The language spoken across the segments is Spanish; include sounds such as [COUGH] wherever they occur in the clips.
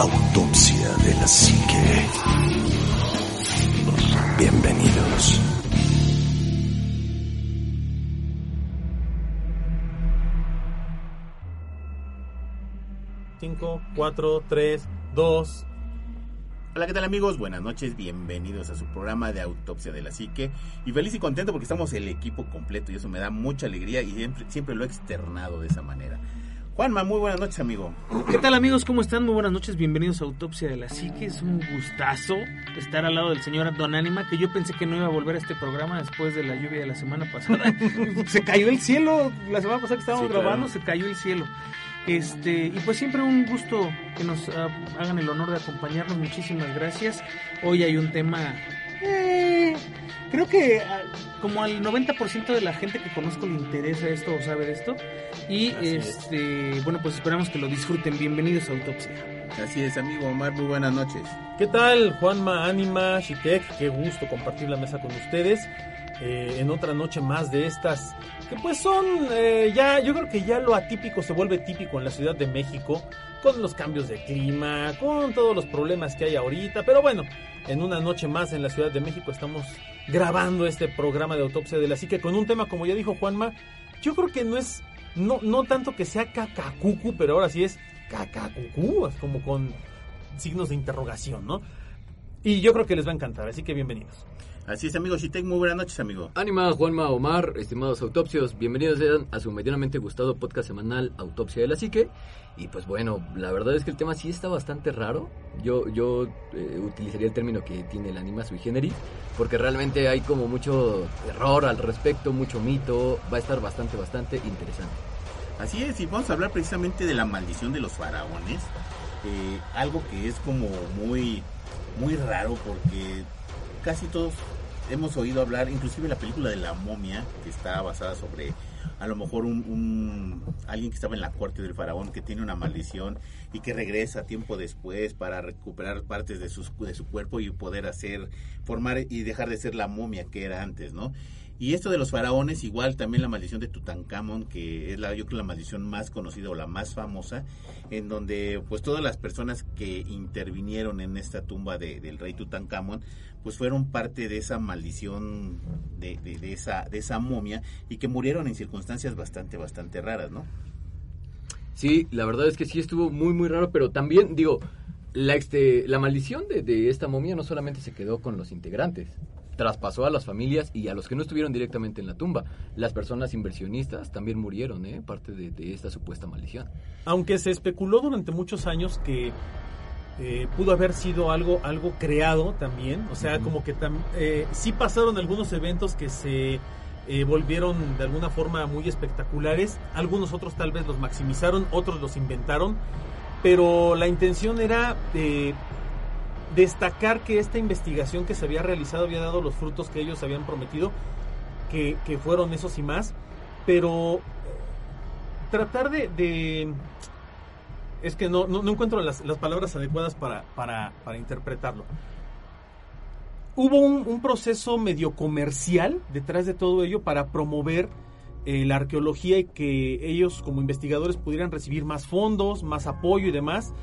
Autopsia de la Psique. Bienvenidos. Cinco, cuatro, tres, dos. Hola, ¿qué tal amigos? Buenas noches, bienvenidos a su programa de Autopsia de la Psique. Y feliz y contento porque estamos el equipo completo y eso me da mucha alegría y siempre, siempre lo he externado de esa manera. Juanma, muy buenas noches, amigo. ¿Qué tal amigos? ¿Cómo están? Muy buenas noches, bienvenidos a Autopsia de la Psique. Es un gustazo estar al lado del señor Don Anima, que yo pensé que no iba a volver a este programa después de la lluvia de la semana pasada. [LAUGHS] se cayó el cielo, la semana pasada que estábamos Sí, claro. grabando, se cayó el cielo. Este, y pues siempre un gusto que nos ah, hagan el honor de acompañarnos, muchísimas gracias. Hoy hay un tema, eh, creo que ah, como al 90% de la gente que conozco le interesa esto o sabe de esto. Y Así es. este, bueno, pues esperamos que lo disfruten. Bienvenidos a Autopsia. Así es, amigo Omar, muy buenas noches. ¿Qué tal, Juanma, Anima, Shitek? Qué gusto compartir la mesa con ustedes eh, en otra noche más de estas que pues son eh, ya, yo creo que ya lo atípico se vuelve típico en la Ciudad de México con los cambios de clima, con todos los problemas que hay ahorita, pero bueno, en una noche más en la Ciudad de México estamos grabando este programa de autopsia de la psique con un tema como ya dijo Juanma, yo creo que no es no no tanto que sea cacacucu, pero ahora sí es cacacucu, es como con signos de interrogación, ¿no? Y yo creo que les va a encantar, así que bienvenidos. Así es, amigo Shitek, muy buenas noches, amigo. Anima, Juanma, Omar, estimados autopsios, bienvenidos sean a su medianamente gustado podcast semanal Autopsia de la Psique. Y pues bueno, la verdad es que el tema sí está bastante raro. Yo, yo eh, utilizaría el término que tiene el anima sui generis, porque realmente hay como mucho error al respecto, mucho mito. Va a estar bastante, bastante interesante. Así es, y vamos a hablar precisamente de la maldición de los faraones. eh, algo que es como muy, muy raro porque casi todos hemos oído hablar, inclusive la película de la momia, que está basada sobre a lo mejor un, un- alguien que estaba en la corte del faraón que tiene una maldición y que regresa tiempo después para recuperar partes de, sus, de su cuerpo y poder hacer, formar y dejar de ser la momia que era antes, ¿no? Y esto de los faraones, igual también la maldición de Tutankamón, que es la, yo creo la maldición más conocida o la más famosa, en donde pues todas las personas que intervinieron en esta tumba de- del rey Tutankamón, pues fueron parte de esa maldición de, de- de esa, de esa momia y que murieron en circunstancias bastante, bastante raras, ¿no? Sí, la verdad es que sí estuvo muy, muy raro, pero también, digo, la, este, la maldición de, de esta momia no solamente se quedó con los integrantes, traspasó a las familias y a los que no estuvieron directamente en la tumba. Las personas inversionistas también murieron, ¿eh? Parte de, de esta supuesta maldición. Aunque se especuló durante muchos años que eh, pudo haber sido algo, algo creado también, o sea, como que tam- eh, sí pasaron algunos eventos que se eh, volvieron de alguna forma muy espectaculares, algunos otros tal vez los maximizaron, otros los inventaron, pero la intención era destacar que esta investigación que se había realizado había dado los frutos que ellos habían prometido, que, que fueron esos y más, pero eh, tratar de, es que no, no, no encuentro las, las palabras adecuadas para, para, para interpretarlo. Hubo un, un proceso medio comercial detrás de todo ello para promover eh, la arqueología y que ellos como investigadores pudieran recibir más fondos, más apoyo y demás,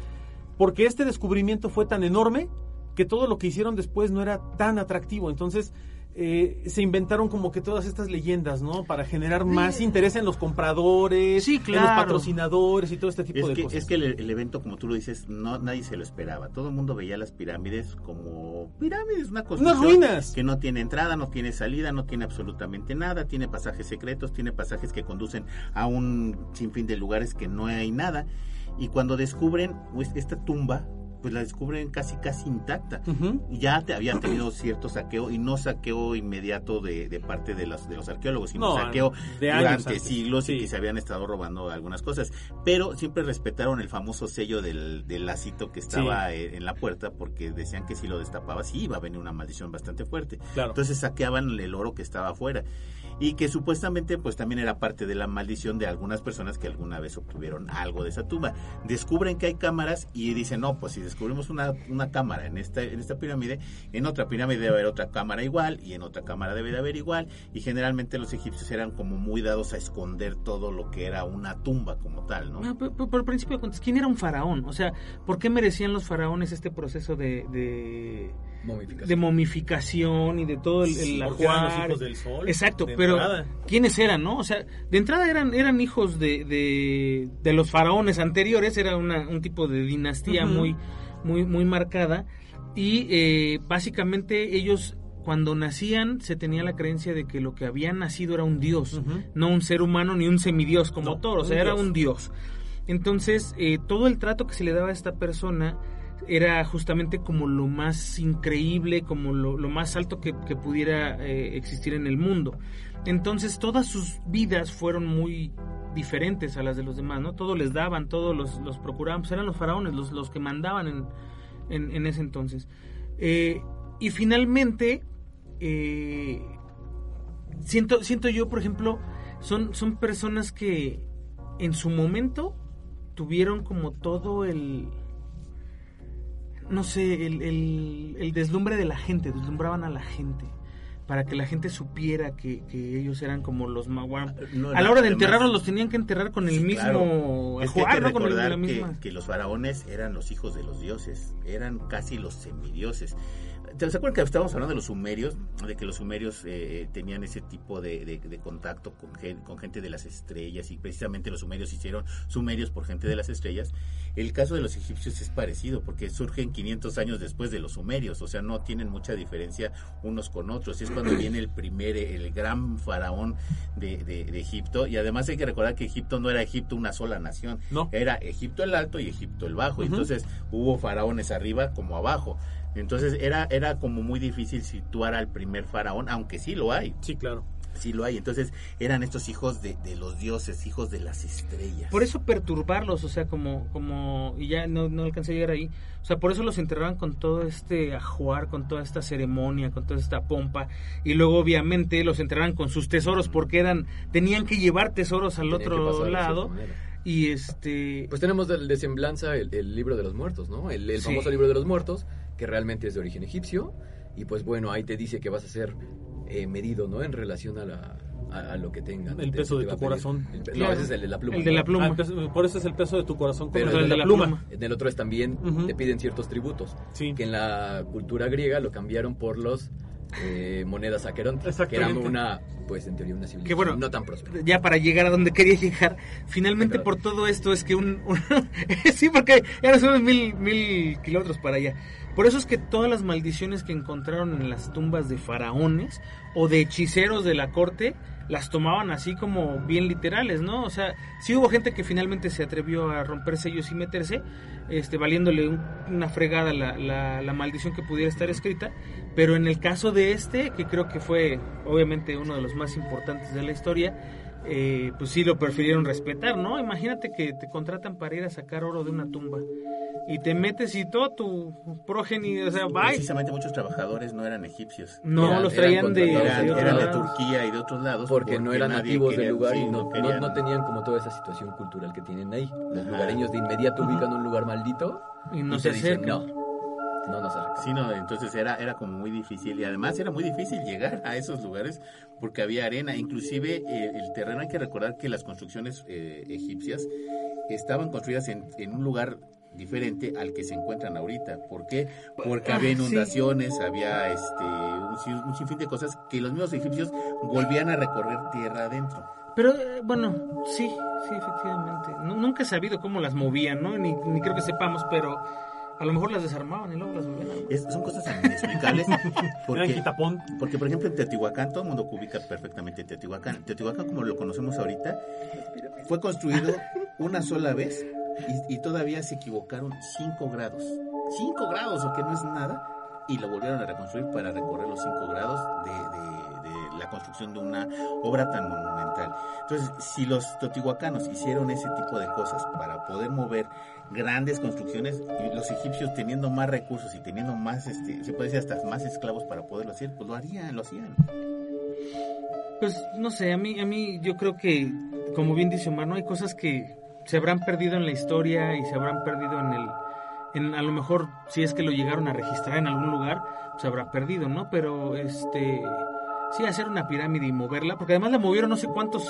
porque este descubrimiento fue tan enorme que todo lo que hicieron después no era tan atractivo. Entonces eh, se inventaron como que todas estas leyendas, ¿no? Para generar más interés en los compradores, Sí, en los patrocinadores y todo este tipo Es de que, cosas. es que el, el evento, como tú lo dices, no nadie se lo esperaba. Todo el mundo veía las pirámides como pirámides, una construcción ruinas. que no tiene entrada, no tiene salida, no tiene absolutamente nada, tiene pasajes secretos, tiene pasajes que conducen a un sinfín de lugares que no hay nada. Y cuando descubren pues, esta tumba, pues la descubren casi casi intacta. Ya te habían tenido cierto saqueo y no saqueo inmediato de, de parte de los, de los arqueólogos, sino No, saqueo de durante siglos y que se habían estado robando algunas cosas. Pero siempre respetaron el famoso sello del, del lacito que estaba eh, en la puerta porque decían que si lo destapaba sí iba a venir una maldición bastante fuerte. Claro. Entonces saqueaban el oro que estaba afuera. y que supuestamente pues también era parte de la maldición de algunas personas que alguna vez obtuvieron algo de esa tumba. Descubren que hay cámaras y dicen, no, pues si descubrimos una, una cámara en esta, en esta pirámide, en otra pirámide debe haber otra cámara igual y en otra cámara debe de haber igual y generalmente los egipcios eran como muy dados a esconder todo lo que era una tumba como tal, ¿no? No, pero- pero por principio, de cuentas, ¿quién era un faraón? O sea, ¿por qué merecían los faraones este proceso de, de, Momificación. de momificación y de todo el, el Porque eran los ajuar? hijos del sol. Exacto, de pero entrada. ¿quiénes eran, no? O sea, de entrada eran, eran hijos de, de, de los faraones anteriores, era una, un tipo de dinastía muy, muy, muy marcada. Y eh, básicamente ellos, cuando nacían, se tenía la creencia de que lo que había nacido era un dios, no un ser humano ni un semidios como No, o sea, era dios. un dios. Entonces, eh, todo el trato que se le daba a esta persona era justamente como lo más increíble, como lo, lo más alto que, que pudiera eh, existir en el mundo. Entonces, todas sus vidas fueron muy diferentes a las de los demás, ¿no? Todo les daban, todos los, los procuraban, pues eran los faraones los, los que mandaban en, en, en ese entonces. Eh, y finalmente, eh, siento, siento yo, por ejemplo, son, son personas que en su momento tuvieron como todo el no sé, el, el, el deslumbre de la gente, deslumbraban a la gente para que la gente supiera que, que ellos eran como los maguam. No, A la hora de enterrarlos los tenían que enterrar con el Sí, mismo claro. Es que hay ajuar, que ¿no? Con el- recordar la misma. que, que los faraones eran los hijos de los dioses, eran casi los semidioses. ¿Te acuerdas que estábamos hablando de los sumerios? De que los sumerios eh, tenían ese tipo de, de- de contacto con, gen- con gente de las estrellas y precisamente los sumerios hicieron sumerios por gente de las estrellas. El caso de los egipcios es parecido porque surgen 500 años después de los sumerios, o sea, no tienen mucha diferencia unos con otros. Es cuando viene el primer, el gran faraón de, de- de Egipto y además hay que recordar que Egipto no era Egipto una sola nación, No. era Egipto el alto y Egipto el bajo. Ujú. Entonces hubo faraones arriba como abajo. Entonces era, era como muy difícil situar al primer faraón, aunque sí lo hay, Sí, claro. sí lo hay. Entonces eran estos hijos de, de los dioses, hijos de las estrellas. Por eso perturbarlos, o sea, como, como, y ya no, no alcancé a llegar ahí, o sea, por eso los enterraban con todo este ajuar, con toda esta ceremonia, con toda esta pompa, y luego obviamente los enterraban con sus tesoros, porque eran, tenían que llevar tesoros al otro lado, y este, Pues tenemos de, de semblanza el, el libro de los muertos, ¿no? El, el Sí. famoso libro de los muertos, que realmente es de origen egipcio. Y pues bueno, ahí te dice que vas a ser eh, medido, ¿no? En relación a, la, a, a lo que tengan. El peso te de tu corazón. El pe- Claro. No, ese es el de la pluma. El de la pluma. Ah, peso- por eso es el peso de tu corazón Pero el el de la pluma. En el otro es también, te piden ciertos tributos. Sí. Que en la cultura griega lo cambiaron por los eh, monedas aquerontes. Que eran Exactamente. una, pues en teoría, una civilización Que bueno, no tan próspera. ya para llegar a donde quería llegar, finalmente por todo esto es que un... un- [LAUGHS] sí, porque no somos mil, mil kilómetros para allá. Por eso es que todas las maldiciones que encontraron en las tumbas de faraones o de hechiceros de la corte las tomaban así como bien literales, ¿no? O sea, sí hubo gente que finalmente se atrevió a romper sellos y meterse, este, valiéndole un- una fregada la maldición que pudiera estar escrita, pero en el caso de este, que creo que fue obviamente uno de los más importantes de la historia, eh, pues sí lo prefirieron respetar, ¿no? Imagínate que te contratan para ir a sacar oro de una tumba y te metes y todo tu progenie, o sea, bye. Precisamente muchos trabajadores no eran egipcios. No, Eran- los eran traían de. Eran, de eran de. Turquía y de otros lados. Porque no eran nativos del lugar sí, y no, no, tenían como toda esa situación cultural que tienen ahí. Los Ajá. lugareños de inmediato ubican un lugar maldito Y no y se acercan. no, no nos acercamos. Sí, no, entonces era, era como muy difícil y además era muy difícil llegar a esos lugares porque había arena, inclusive eh, el terreno hay que recordar que las construcciones eh, egipcias estaban construidas en, en un lugar diferente al que se encuentran ahorita. ¿Por qué? Porque Ah, había sí. inundaciones, había este un, sin- un sinfín de cosas que los mismos egipcios volvían a recorrer tierra adentro. Pero eh, bueno, sí, sí, efectivamente. Nu- nunca he sabido cómo las movían, ¿no? Ni, ni creo que sepamos, pero a lo mejor las desarmaban y luego las volvían a Es- son cosas inexplicables [LAUGHS] porque quitapón. Porque, por ejemplo, en Teotihuacán, todo el mundo ubica perfectamente Teotihuacán. Teotihuacán, como lo conocemos ahorita, fue construido una sola vez y, y todavía se equivocaron 5 grados. 5 grados, o que no es nada, y lo volvieron a reconstruir para recorrer los 5 grados de la construcción de una obra tan monumental. Entonces, si los teotihuacanos hicieron ese tipo de cosas para poder mover grandes construcciones, los egipcios teniendo más recursos y teniendo más, este, se puede decir hasta más esclavos para poderlo hacer, pues lo harían, lo hacían. Pues no sé, a mí, a mí yo creo que, como bien dice Omar, ¿no? hay cosas que se habrán perdido en la historia y se habrán perdido en el, en, a lo mejor si es que lo llegaron a registrar en algún lugar, se habrá perdido, ¿no? Pero este, sí, hacer una pirámide y moverla, porque además la movieron no sé cuántos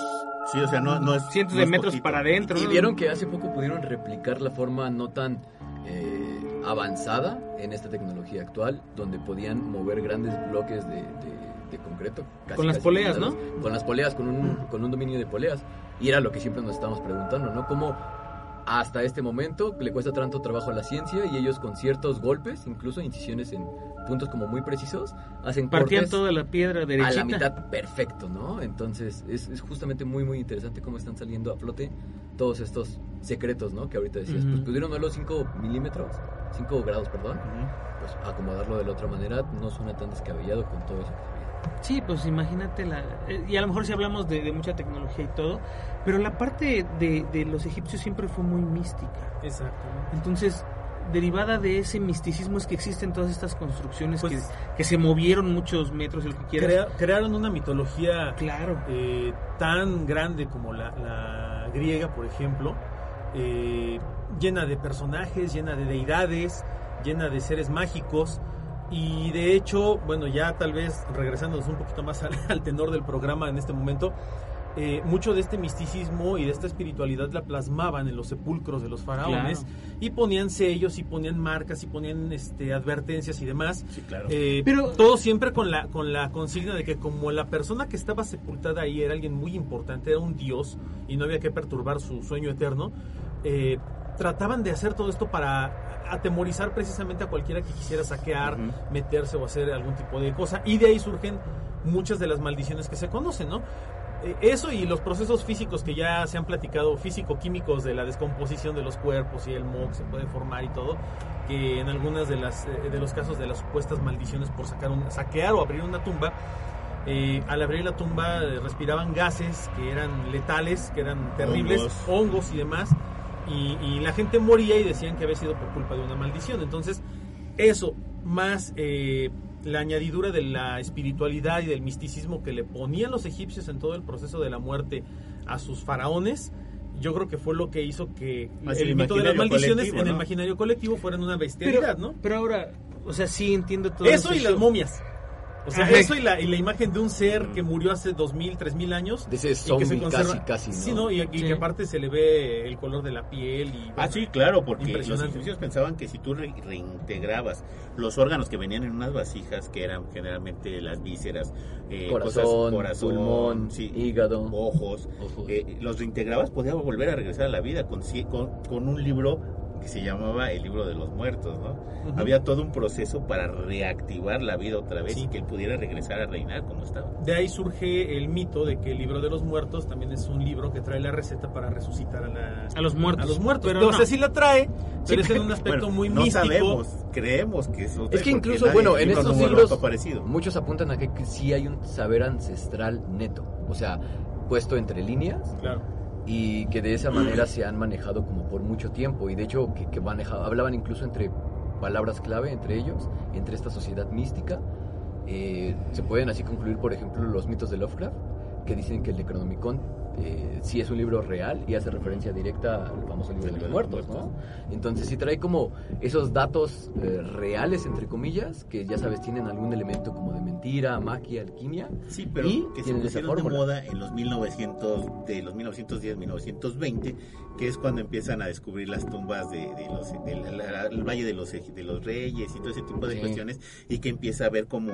Sí, o sea, no, no es. cientos no de es metros poquito. para adentro. Y ¿no? vieron que hace poco pudieron replicar la forma no tan eh, avanzada en esta tecnología actual, donde podían mover grandes bloques de, de- de concreto. casi, Con las casi poleas, pesados, Con las poleas, con un, con un dominio de poleas. Y era lo que siempre nos estábamos preguntando, ¿no? ¿Cómo hasta este momento le cuesta tanto trabajo a la ciencia y ellos con ciertos golpes, incluso incisiones en puntos como muy precisos, hacen Partían cortes toda la piedra a derechita. la mitad perfecto, ¿no? Entonces es, es justamente muy muy interesante cómo están saliendo a flote todos estos secretos, ¿no? Que ahorita decías, Ujú. pues pudieron verlo 5 milímetros, 5 grados, perdón, pues acomodarlo de la otra manera no suena tan descabellado con todo eso. Sí, pues imagínate la... eh, Y a lo mejor si hablamos de, de mucha tecnología y todo, pero la parte de, de los egipcios siempre fue muy mística. Exacto. Entonces, derivada de ese misticismo es que existen todas estas construcciones Pues- que, que se movieron muchos metros, el que quieras. Crea- crearon una mitología Claro. eh, tan grande como la, la griega, por ejemplo, eh, llena de personajes, llena de deidades, llena de seres mágicos. Y de hecho, bueno, ya tal vez regresándonos un poquito más [LAUGHS] al, al tenor del programa en este momento, eh, mucho de este misticismo y de esta espiritualidad la plasmaban en los sepulcros de los faraones Claro. y ponían sellos y ponían marcas y ponían este, advertencias y demás. Sí, claro. Eh, Pero- todo siempre con la con la consigna de que como la persona que estaba sepultada ahí era alguien muy importante, era un dios y no había que perturbar su sueño eterno, eh, trataban de hacer todo esto para atemorizar precisamente a cualquiera que quisiera saquear, meterse o hacer algún tipo de cosa y de ahí surgen muchas de las maldiciones que se conocen, ¿no? Eh, Eso y los procesos físicos que ya se han platicado, físico-químicos de la descomposición de los cuerpos y el moho que se puede formar y todo, que en algunas de las eh, de los casos de las supuestas maldiciones por sacar un, saquear o abrir una tumba, eh, al abrir la tumba respiraban gases que eran letales, que eran terribles, Hongos. hongos, y demás, y, y la gente moría y decían que había sido por culpa de una maldición. Entonces, eso, más eh, la añadidura de la espiritualidad y del misticismo que le ponían los egipcios en todo el proceso de la muerte a sus faraones, yo creo que fue lo que hizo que Así el mito de las maldiciones en el imaginario colectivo fueran una bestialidad, pero, ¿no? pero ahora, o sea, sí entiendo todo Eso y las momias. O sea, Ajá. eso y la, y la imagen de un ser que murió hace dos mil, tres mil años. De ese y que se zombie conserva- casi, casi, ¿no? Sí, ¿no? Y, y Sí. que aparte se le ve el color de la piel y... Ah, sí, claro, porque los egipcios pensaban que si tú re- reintegrabas los órganos que venían en unas vasijas, que eran generalmente las vísceras, eh, Corazón, cosas- corazón, pulmón, sí, hígado. ojos, Ojos. eh, los reintegrabas, podías volver a regresar a la vida con, con, con un libro que se llamaba el libro de los muertos, ¿no? Había todo un proceso para reactivar la vida otra vez Sí. y que él pudiera regresar a reinar como estaba. De ahí surge el mito de que el libro de los muertos también es un libro que trae la receta para resucitar a, la- A los muertos. a los muertos. Pero no. no sé si la trae, pero es en un aspecto Bueno, muy no místico. sabemos, creemos que eso Es que incluso, bueno, en libro estos libros muchos apuntan a que que sí hay un saber ancestral neto, o sea, puesto entre líneas Claro. Y que de esa manera se han manejado como por mucho tiempo y de hecho que, que hablaban incluso entre palabras clave entre ellos, entre esta sociedad mística. Eh, se pueden así concluir, por ejemplo, los mitos de Lovecraft, que dicen que el Necronomicon eh, sí es un libro real y hace referencia directa al famoso libro de los muertos, ¿no? Entonces sí trae como esos datos eh, reales, entre comillas, que ya sabes, tienen algún elemento como de mentira, magia, alquimia. Sí, pero Y que se pusieron de moda en los 1900, de los 1910, 1920, que es cuando empiezan a descubrir las tumbas de, de los, del Valle de los, Ej- de los Reyes y todo ese tipo de Sí. cuestiones, y que empieza a ver como,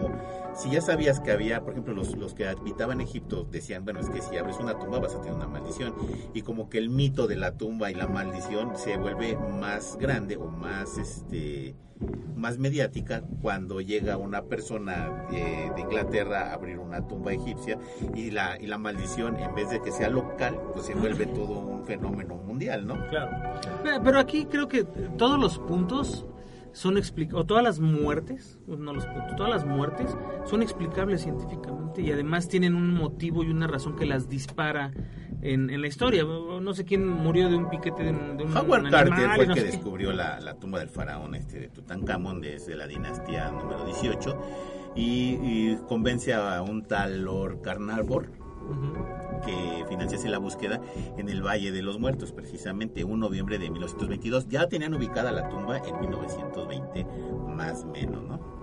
si ya sabías que había, por ejemplo, los, los que habitaban Egipto decían, bueno, es que si abres una tumba vas a tener una maldición, y como que el mito de la tumba y la maldición se vuelve más grande o más, este más mediática cuando llega una persona de, de Inglaterra a abrir una tumba egipcia y la, y la maldición en vez de que sea local pues se vuelve todo un fenómeno mundial, ¿no? Claro. Pero aquí creo que todos los puntos son explicables, o todas las muertes, no los puntos, todas las muertes son explicables científicamente y además tienen un motivo y una razón que las dispara en, en la historia. No sé quién murió de un piquete de un, de un Howard animal, Carter fue el no que descubrió la, la tumba del faraón este de Tutankamón desde la dinastía número 18 y, y convence a un tal Lord Carnarvon que financiase la búsqueda en el Valle de los Muertos, precisamente un noviembre de 1922. Ya tenían ubicada la tumba en 1920, más o menos, ¿no?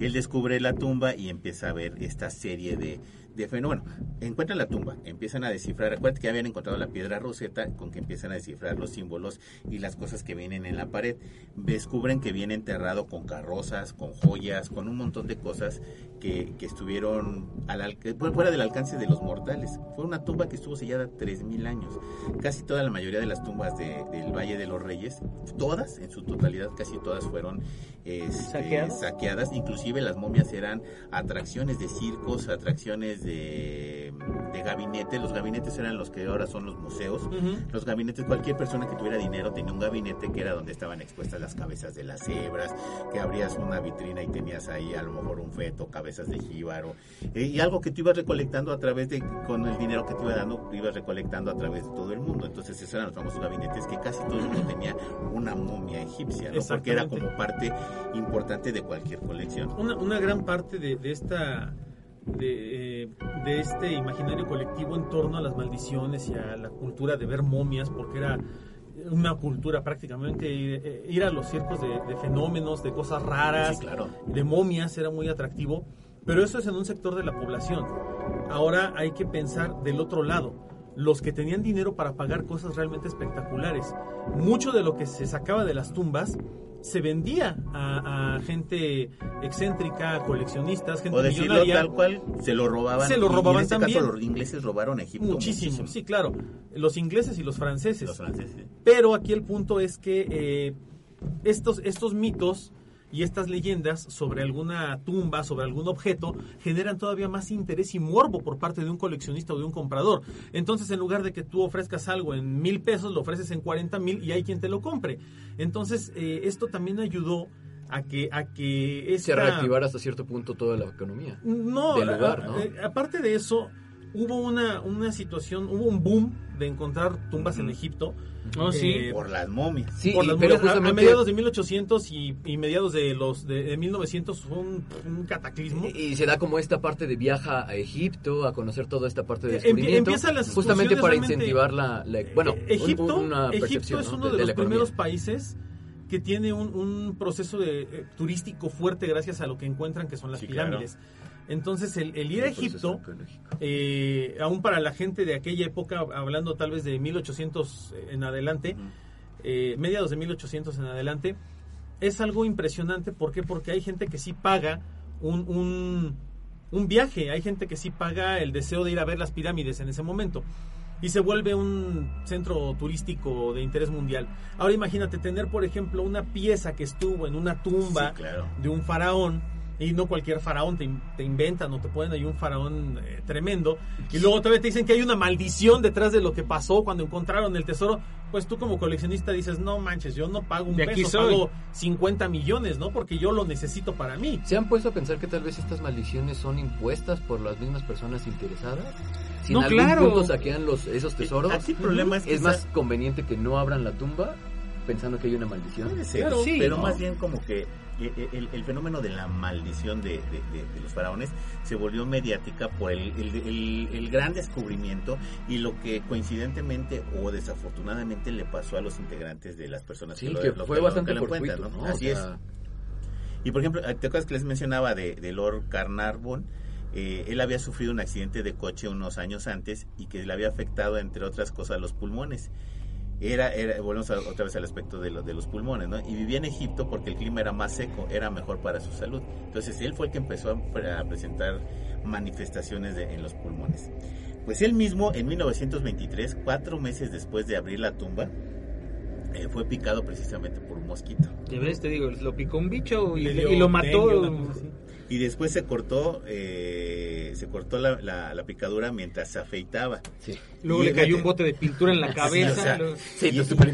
Él descubre la tumba y empieza a ver esta serie de, de fenómenos. Encuentran la tumba, empiezan a descifrar. Acuérdate que habían encontrado la piedra roseta con que empiezan a descifrar los símbolos y las cosas que vienen en la pared. Descubren que viene enterrado con carrozas, con joyas, con un montón de cosas que, que estuvieron al, fuera del alcance de los mortales. Fue una tumba que estuvo sellada 3.000 años. Casi toda la mayoría de las tumbas de- del Valle de los Reyes, todas, en su totalidad, casi todas fueron este, ¿Saqueadas? saqueadas. Inclusive las momias eran atracciones de circos, atracciones de, de gabinetes. Los gabinetes eran los que ahora son los museos. Los gabinetes, cualquier persona que tuviera dinero tenía un gabinete que era donde estaban expuestas las cabezas de las cebras, que abrías una vitrina y tenías ahí a lo mejor un feto, cabezas de jíbaro, eh, y algo que tú ibas recolectando a través de, con el dinero que te iba dando, tú ibas recolectando a través de todo el mundo. Entonces esos eran los famosos gabinetes que casi todo el mundo tenía una momia egipcia, ¿no? porque era como parte importante de cualquier colección. Una, una gran parte de, de esta de, eh, de este imaginario colectivo en torno a las maldiciones y a la cultura de ver momias porque era una cultura prácticamente ir, eh, ir a los circos de, de fenómenos de cosas raras Sí, claro. de momias era muy atractivo pero eso es en un sector de la población. Ahora hay que pensar del otro lado. Los que tenían dinero para pagar cosas realmente espectaculares. Mucho de lo que se sacaba de las tumbas se vendía a, a gente excéntrica, a coleccionistas, gente O decirlo millonaria. tal cual, se lo robaban. Se lo y- y robaban en este también. caso los ingleses robaron a Egipto Muchísimo, sí, claro. Los ingleses y los franceses. Los franceses. Pero aquí el punto es que eh, estos, estos mitos y estas leyendas sobre alguna tumba, sobre algún objeto, generan todavía más interés y morbo por parte de un coleccionista o de un comprador. Entonces, en lugar de que tú ofrezcas algo en mil pesos, lo ofreces en 40 mil y hay quien te lo compre. Entonces, eh, esto también ayudó a que, a que Se reactivara hasta cierto punto toda la economía. no, del lugar, ¿no? aparte de eso, hubo una, una situación, hubo un boom de encontrar tumbas en Ujú. Egipto. Oh, sí. Eh, Por las momias. Sí, por las pero momias. A- mediados de 1800 y, y mediados de los de, de 1900 fue un, un cataclismo. Y se da como esta parte de viaja a Egipto, a conocer toda esta parte de Eh, empie- descubrimiento, empiezan las justamente para incentivar la, la- bueno, Eh, un- Egipto, una Egipto es ¿no? uno de, los primeros países que tiene un, un proceso de, eh, turístico fuerte gracias a lo que encuentran que son las Sí, claro. Entonces, el, el ir a Egipto, eh, aún para la gente de aquella época, hablando tal vez de 1800 en adelante, eh, mediados de 1800 en adelante, es algo impresionante. ¿Por qué? Porque hay gente que sí paga un, un, un viaje, hay gente que sí paga el deseo de ir a ver las pirámides en ese momento. Y se vuelve un centro turístico de interés mundial. Ahora imagínate tener, por ejemplo, una pieza que estuvo en una tumba Sí, claro. de un faraón y no cualquier faraón te, te inventan o te ponen ahí un faraón eh, tremendo y luego todavía te dicen que hay una maldición detrás de lo que pasó cuando encontraron el tesoro pues tú como coleccionista dices no manches yo no pago un De aquí peso soy. pago 50 millones no porque yo lo necesito para mí ¿Se han puesto a pensar que tal vez estas maldiciones son impuestas por las mismas personas interesadas? Si No, en algún claro. punto saquean los, esos tesoros, Aquí el problema es que es más conveniente que no abran la tumba pensando que hay una maldición. Puede ser, Claro, sí, pero ¿no? más bien como que el, el- el fenómeno de la maldición de, de- de- de los faraones se volvió mediática por el, el- gran descubrimiento y lo que coincidentemente o desafortunadamente le pasó a los integrantes de las personas Sí, que, lo, que lo- fue que lo- bastante que lo encuentran, fortuito, ¿no? ¿no? O Así sea, es. Y por ejemplo, ¿te acuerdas que les mencionaba de, de Lord Carnarvon? Eh, él había sufrido un accidente de coche unos años antes y que le había afectado, entre otras cosas, los pulmones. Era, era volvemos a- otra vez al aspecto de, lo- de los pulmones, ¿no? Y vivía en Egipto porque el clima era más seco, era mejor para su salud. Entonces él fue el que empezó a, a presentar manifestaciones de- en los pulmones. Pues él mismo, en 1923, cuatro meses después de abrir la tumba, eh, fue picado precisamente por un mosquito. Ya ves, te digo, lo picó un bicho y, Le y lo mató. Y después se cortó, eh, se cortó la, la- la picadura mientras se afeitaba. sí. Luego Y le cayó un bote de pintura en la [LAUGHS] cabeza. o sea, Sí, Y- está súper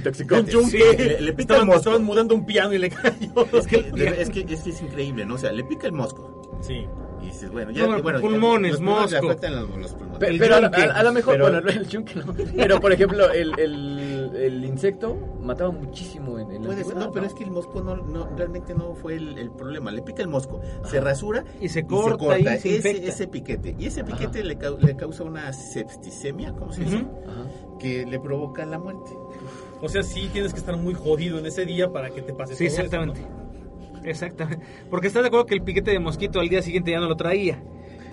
yunque. Sí, le- le pica estaban, el mosco. estaban mudando un piano y le cayó Es que, de- es que es que es increíble, ¿no? O sea, le pica el mosco. sí Y dices, bueno, ya. No, bueno, ya- pulmones, los mosco. afectan los, los pulmones. Pero, a, yunque. a- a lo mejor, Pero- bueno, el yunque no. [LAUGHS] Pero por ejemplo, el, el, el, el insecto mataba muchísimo en, en la Puede ser, no, pero es que el mosco no, no realmente no fue el, el problema. Le pica el mosco, se rasura Y se corta y se ese, ese piquete. Y ese piquete le, le causa una septicemia, ¿cómo se dice? Ajá. Que le provoca la muerte. O sea, sí tienes que estar muy jodido en ese día para que te pase Sí, todo exactamente. ¿no? Exactamente. Porque estás de acuerdo que el piquete de mosquito al día siguiente ya no lo traía.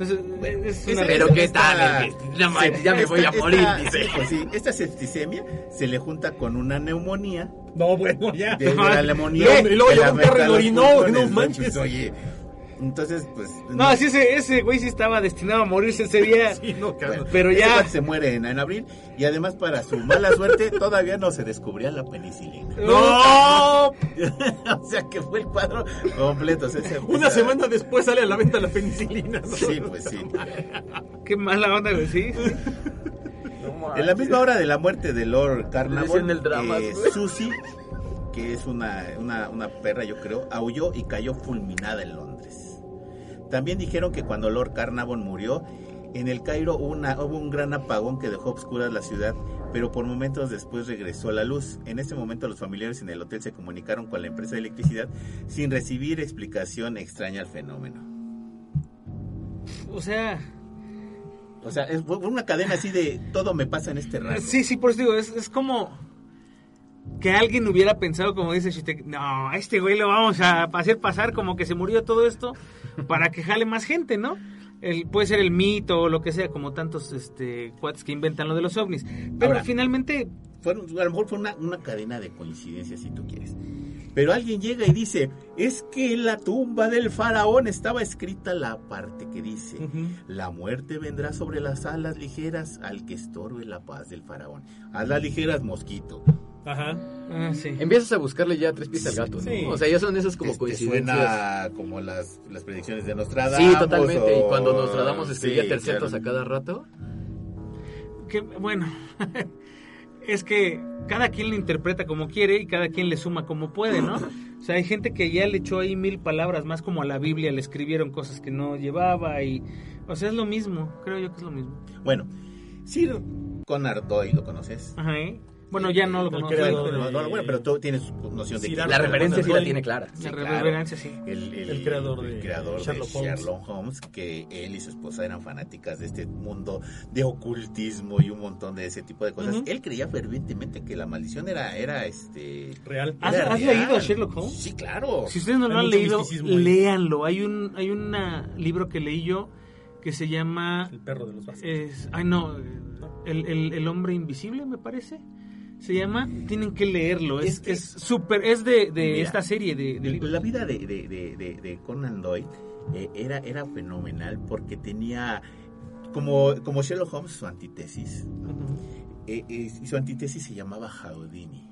Es una Pero esta- qué tal, esta- ya me voy a esta- morir, esta- dice. pues sí, esta septicemia se le junta con una neumonía. No, bueno, ya. De, de [LAUGHS] la neumonía. Y luego- y luego que le llegó un perro y afecta a lo los orinó, pulmones, no ¿no? manches. Pues, oye, entonces, pues. No, sí, ese, ese güey sí estaba destinado a morirse ese día. [LAUGHS] Sí, no, cabrón. Bueno, pero ya- se muere en, en abril y además para su mala suerte todavía no se descubría la penicilina. [LAUGHS] ¡No! [LAUGHS] o sea que fue el cuadro completo. o sea, se- Una semana después sale a la venta la penicilina. ¿no? Sí, pues sí. Qué mala onda, güey, sí. En la misma hora de la muerte de Lord Carnarvon, eh. Susie, que es una, una, una perra yo creo, aulló y cayó fulminada en Londres. También dijeron que cuando Lord Carnarvon murió, en el Cairo hubo, una- hubo un gran apagón que dejó obscura la ciudad, pero por momentos después regresó la luz. En ese momento los familiares en el hotel se comunicaron con la empresa de electricidad sin recibir explicación extraña al fenómeno. O sea, O sea, es una cadena así de todo me pasa en este rato. sí, sí, por eso digo, es, es como que alguien hubiera pensado, como dice Shitek, no, a este güey lo vamos a hacer pasar como que se murió todo esto para que jale más gente, ¿no? El, puede ser el mito o lo que sea, como tantos este, cuates que inventan lo de los ovnis. Pero Ahora, finalmente, Fueron, a lo mejor fue una, una cadena de coincidencias, si tú quieres. Pero alguien llega y dice, es que en la tumba del faraón estaba escrita la parte que dice, la muerte vendrá sobre las alas ligeras al que estorbe la paz del faraón. Alas ligeras, mosquito. Ajá. ah, sí. Empiezas a buscarle ya tres pies al gato, ¿no? Sí. O sea, ya son esas como coincidencias. Suena como las, las predicciones de Nostradamus. Sí, totalmente. Y o- cuando Nostradamus escribía Sí, tercetos claro. a cada rato. que bueno, [LAUGHS] es que cada quien lo interpreta como quiere y cada quien le suma como puede, ¿no? [LAUGHS] O sea, hay gente que ya le echó ahí mil palabras, más como a la Biblia le escribieron cosas que no llevaba y... O sea, es lo mismo, creo yo que es lo mismo. Bueno, Sir Conan Doyle, ¿lo conoces? Ajá, ¿eh? Bueno, ya no lo conozco. creador pero No, no, bueno, pero tú tienes noción de Arthur La referencia sí la tiene clara. La Sí, reverencia, sí. el, el- El creador de el creador de Sherlock Holmes. Sherlock Holmes, que él y su esposa eran fanáticas de este mundo de ocultismo y un montón de ese tipo de cosas. Ujú. Él creía fervientemente que la maldición era, era este. Real. ¿Has- era has real. leído a Sherlock Holmes? Sí, claro. Si ustedes no lo han leído, léanlo. Hay un hay un libro que leí yo que se llama El perro de los vasos. Es, ay, no, el, el, el hombre invisible, me parece. Se llama, tienen que leerlo. Es Es que- es súper, es de, de Mira, esta serie de, de libros. La vida de, de- de- de- de Conan Doyle eh, era, era fenomenal porque tenía, como, como Sherlock Holmes, su antítesis. Eh, eh, y su antítesis se llamaba Houdini.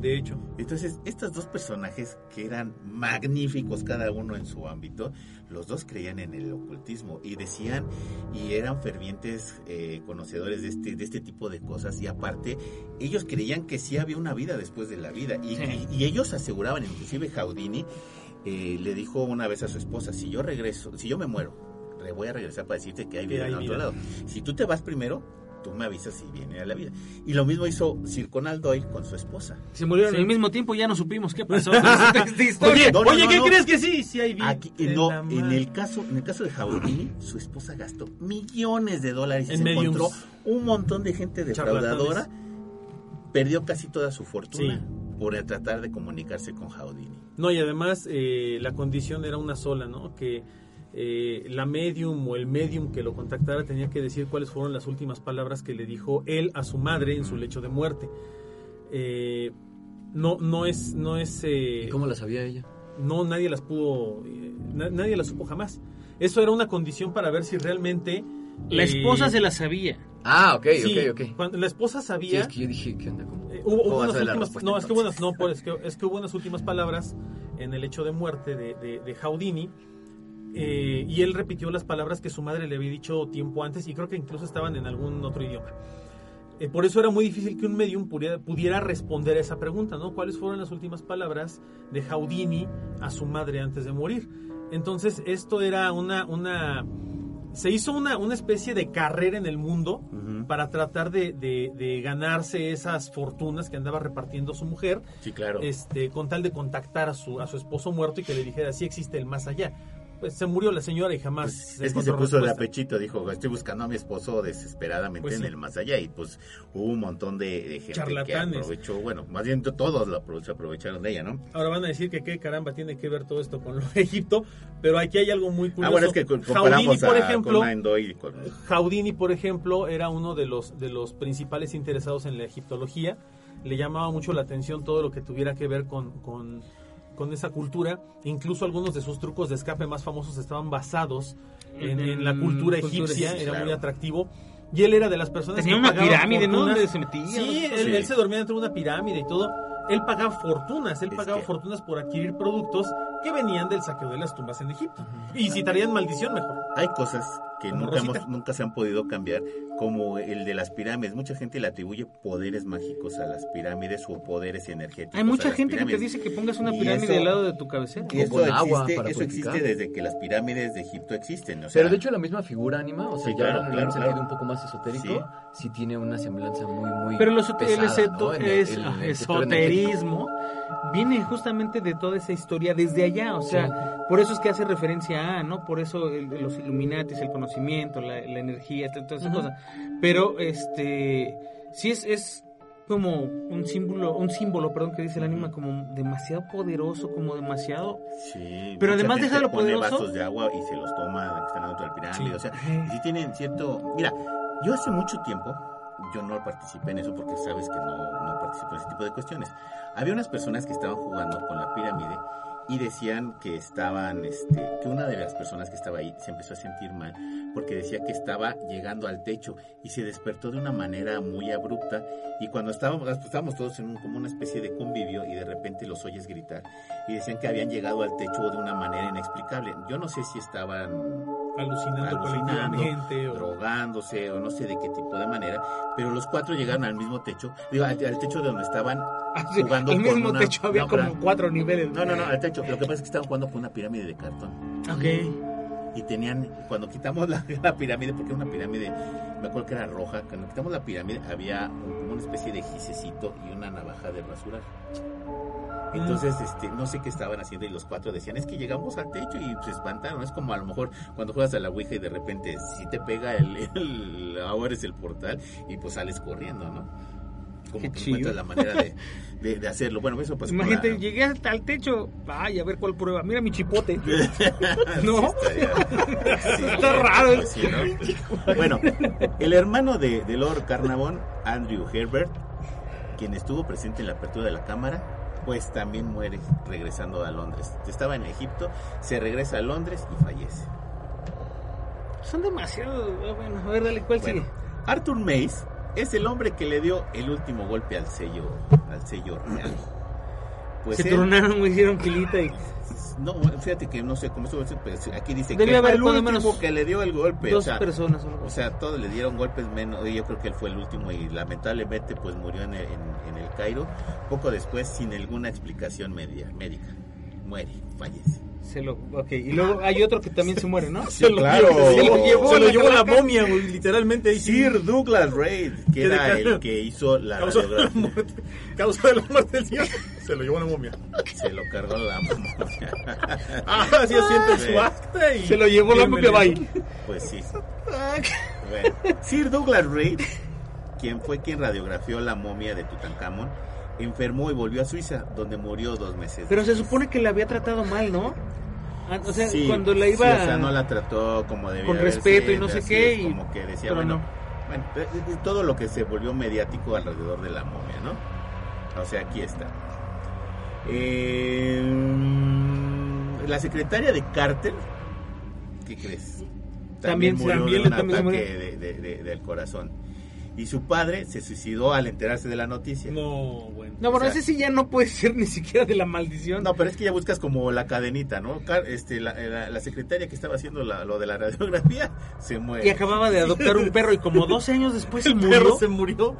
De hecho. Entonces, estos dos personajes que eran magníficos cada uno en su ámbito, los dos creían en el ocultismo y decían y eran fervientes eh, conocedores de este, de este tipo de cosas y aparte ellos creían que sí había una vida después de la vida y, Sí. y- y ellos aseguraban, inclusive Houdini eh, le dijo una vez a su esposa, si yo regreso, si yo me muero, le voy a regresar para decirte que hay vida en otro vida. lado. Si tú te vas primero, tú me avisas si viene a la vida. Y lo mismo hizo Sir Conan Doyle con su esposa. Se murieron Sí. al mismo tiempo, ya no supimos qué pasó. [LAUGHS] [LAUGHS] Oye, no, no, oye, no, ¿qué no. crees que sí? Sí hay vida. Aquí, En no, en el caso, en el caso de Houdini, su esposa gastó millones de dólares y En se mediums. encontró un montón de gente defraudadora, perdió casi toda su fortuna Sí. por tratar de comunicarse con Houdini. No, y además eh, la condición era una sola, ¿no? Que eh, la medium o el medium que lo contactara tenía que decir cuáles fueron las últimas palabras que le dijo él a su madre en su lecho de muerte. Eh, no, no es, no es, eh, ¿Y cómo la sabía ella? no nadie las pudo, eh, na- nadie las supo jamás. Eso era una condición para ver si realmente La eh, esposa se la sabía. Ah, ok, sí, ok, ok. cuando la esposa Sí, sabía. es que yo dije, ¿qué onda? ¿Cómo? Eh, hubo, ¿Cómo unas últimas, no, es que hubo unas, no, pues, es que, es que hubo unas últimas palabras en el hecho de muerte de, de, de Houdini eh, y él repitió las palabras que su madre le había dicho tiempo antes y creo que incluso estaban en algún otro idioma. Eh, por eso era muy difícil que un medium pudiera, pudiera responder a esa pregunta, ¿no? ¿Cuáles fueron las últimas palabras de Houdini a su madre antes de morir? Entonces esto era una, una se hizo una, una especie de carrera en el mundo para tratar de, de- de ganarse esas fortunas que andaba repartiendo su mujer, Sí, claro. este, con tal de contactar a su, a su esposo muerto y que le dijera si existe el más allá. Pues se murió la señora y jamás Pues, es que se puso de respuesta. apechito, dijo, estoy buscando a mi esposo desesperadamente Pues en sí. el más allá y pues hubo un montón de, de gente que Charlatanes. aprovechó, bueno, más bien todos lo apro- se aprovecharon de ella, ¿no? Ahora van a decir que qué caramba tiene que ver todo esto con lo de Egipto, pero aquí hay algo muy curioso. Ah, bueno, es que co- Houdini, comparamos por a ejemplo, Conan Doyle y con- Houdini, por ejemplo, era uno de los, de los principales interesados en la egiptología. Le llamaba mucho la atención todo lo que tuviera que ver con, con, con esa cultura. Incluso algunos de sus trucos de escape más famosos estaban basados en, en la Mm, cultura egipcia. Era muy atractivo. Y él era de las personas Tenía que una pirámide, ¿no? Donde se metía. Sí, él, Sí. él se dormía dentro de una pirámide y todo. Él pagaba fortunas, él Es pagaba que- fortunas por adquirir productos que venían del saqueo de las tumbas en Egipto. Y si traían maldición, mejor. Hay cosas que nunca, hemos- nunca se han podido cambiar, como el de las pirámides. Mucha gente le atribuye poderes mágicos a las pirámides o poderes energéticos. Hay a mucha las gente que te pirámides. dice que pongas una Y pirámide eso- al lado de tu cabecera. Y eso con agua existe, para eso existe desde que las pirámides de Egipto existen. o sea, Pero de hecho la misma figura anima, o sea, Sí, ya claro, en claro, un sentido claro. un poco más esotérico, sí, tiene una semblanza muy, muy Pero los, el, pesada, esoto- ¿no? El- el ah, sector energético. esoterismo viene justamente de toda esa historia desde allá, o sea, por eso es que hace referencia a, ¿no? Por eso el- los Illuminatis, el conocimiento, la, la energía, t- toda esa Ujú. cosa. Pero, este, sí es, es como un símbolo, un símbolo, perdón, que dice el ánima como demasiado poderoso, como demasiado... Sí, Pero además de lo poderoso- vasos de agua y se los toma que están dentro del pirámide. Sí. O sea, sí tienen cierto. Mira, yo hace mucho tiempo, yo no participé en eso porque sabes que no, no participo en ese tipo de cuestiones. Había unas personas que estaban jugando con la pirámide y decían que estaban, este, que una de las personas que estaba ahí se empezó a sentir mal porque decía que estaba llegando al techo y se despertó de una manera muy abrupta y cuando estábamos, estábamos todos en un- como una especie de convivio y de repente los oyes gritar y decían que habían llegado al techo de una manera inexplicable. Yo no sé si estaban Alucinando, Alucinando, o- drogándose o no sé de qué tipo de manera, pero los cuatro llegaron al mismo techo, digo, al, al techo de donde estaban Así, Jugando al mismo una- techo había no, como cuatro niveles. No, no, no, al techo. Lo que pasa es que estaban jugando con una pirámide de cartón. Ok. Y tenían, cuando quitamos la, [LAUGHS] la pirámide, porque era una pirámide, me acuerdo que era roja, cuando quitamos la pirámide había como una especie de gisecito y una navaja de rasurar. Entonces, este, no sé qué estaban haciendo y los cuatro decían, es que llegamos al techo y se espantaron. Es como a lo mejor cuando juegas a la Ouija y de repente si te pega el, el ahora es el portal y pues sales corriendo, ¿no? Como Qué que encuentras la manera de, [LAUGHS] de- de hacerlo. Bueno, eso pues por Imagínate, la- llegué hasta al techo. Ay, a ver cuál prueba. Mira mi chipote. [LAUGHS] [LAUGHS] ¿No? Sí, Está raro. pues sí, ¿no? Bueno, el hermano de, de Lord Carnarvon, Andrew Herbert, quien estuvo presente en la apertura de la cámara, pues también muere regresando a Londres. Estaba en Egipto, se regresa a Londres y fallece. Son demasiado. ah, Bueno, a ver, dale, ¿cuál Bueno, sigue? Arthur Mace es el hombre que le dio el último golpe al sello, al sello real. Pues Se él- tronaron, me hicieron pilita y no, fíjate que no sé cómo estuvo, aquí dice Debe que fue el último menos que le dio el golpe. o dos sea, personas. o O sea, todos le dieron golpes menos. y Yo creo que él fue el último y lamentablemente pues murió en el, en- en el Cairo. Poco después sin alguna explicación media, médica. Muere, fallece. Se lo, ok, y luego hay otro que también se muere, ¿no? [LAUGHS] Sí, claro. Se lo llevó, Se lo la llevó la momia, güey, literalmente. ahí sí. Sir Douglas Reid, que era el que hizo la Causa de la muerte, causa de la muerte del señor. Se lo llevó la momia. Se lo cargó la momia. [LAUGHS] Ah, así asienta en Sí. su acta y... Se lo llevó la propia bye. Pues sí. Bueno, Sir Douglas Reid, quien fue quien radiografió la momia de Tutankamón, enfermó y volvió a Suiza, donde murió dos meses. Pero se supone que la había tratado mal, ¿no? Ah, O sea, Sí, cuando la iba... sí, o sea, no la trató como debía con respeto sido, y no sé qué, es, y- como que decía, pero bueno, no. bueno, eh, eh, todo lo que se volvió mediático alrededor de la momia, ¿no? O sea, aquí está. Eh, la secretaria de Carter, ¿qué crees? También- murió también- de un también ataque murió. de- de- de- del corazón. Y su padre se suicidó al enterarse de la noticia. No, bueno. No, bueno, o sea- ese sí ya no puede ser ni siquiera de la maldición. No, pero es que ya buscas como la cadenita, ¿no? Este, la, la- la secretaria que estaba haciendo la- lo de la radiografía [LAUGHS] se muere. Y acababa de adoptar un perro y como 12 años después [LAUGHS] se el murió. perro se murió.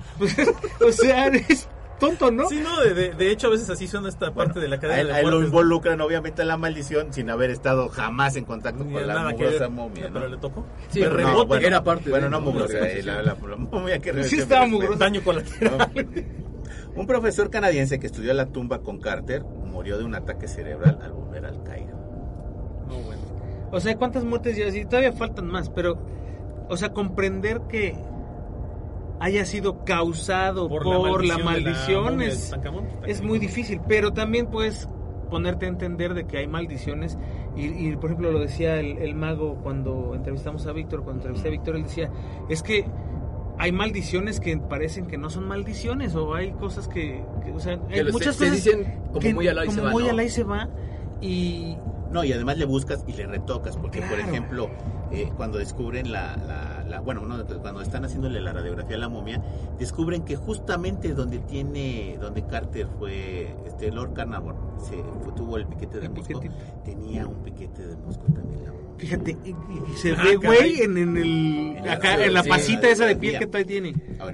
o sea, es tonto, ¿no? Sí, no, de, de- de hecho a veces así suena esta parte de la A cadena él, de a él lo ¿no? involucran obviamente en la maldición sin haber estado jamás en contacto Ni con la mugrosa momia, ¿no? Pero le tocó. Sí, Pero no, bueno, era parte Bueno, de- no mugrosa, eh, la, la- la momia que Sí estaba mugrosa. Daño colateral. Un profesor canadiense que estudió la tumba con Carter murió de un ataque cerebral al volver al Cairo. No, bueno. O sea, ¿cuántas muertes ya? Sí, todavía faltan más, pero, o sea, comprender que haya sido causado por, la maldición, momia de es, muy difícil, pero también puedes ponerte a entender de que hay maldiciones y, y, por ejemplo lo decía el, el mago cuando entrevistamos a Víctor, cuando entrevisté a Víctor él decía, es que hay maldiciones que parecen que no son maldiciones o hay cosas que, que, o sea, hay muchas se, se cosas dicen como que muy al ahí como se va, muy ¿no? al ahí se va y No, y además le buscas y le retocas, porque por ejemplo, eh, cuando descubren la, la, la- bueno, cuando están haciéndole la radiografía a la momia, descubren que justamente donde tiene, donde Carter fue, este Lord Carnarvon, se fue- tuvo el piquete de mosco, tenía un piquete de mosco también la momia. Fíjate, y, y se Ah, ve, güey, en, en el, En la- acá, en la sí, pasita la- esa de piel que todavía tiene. Ah.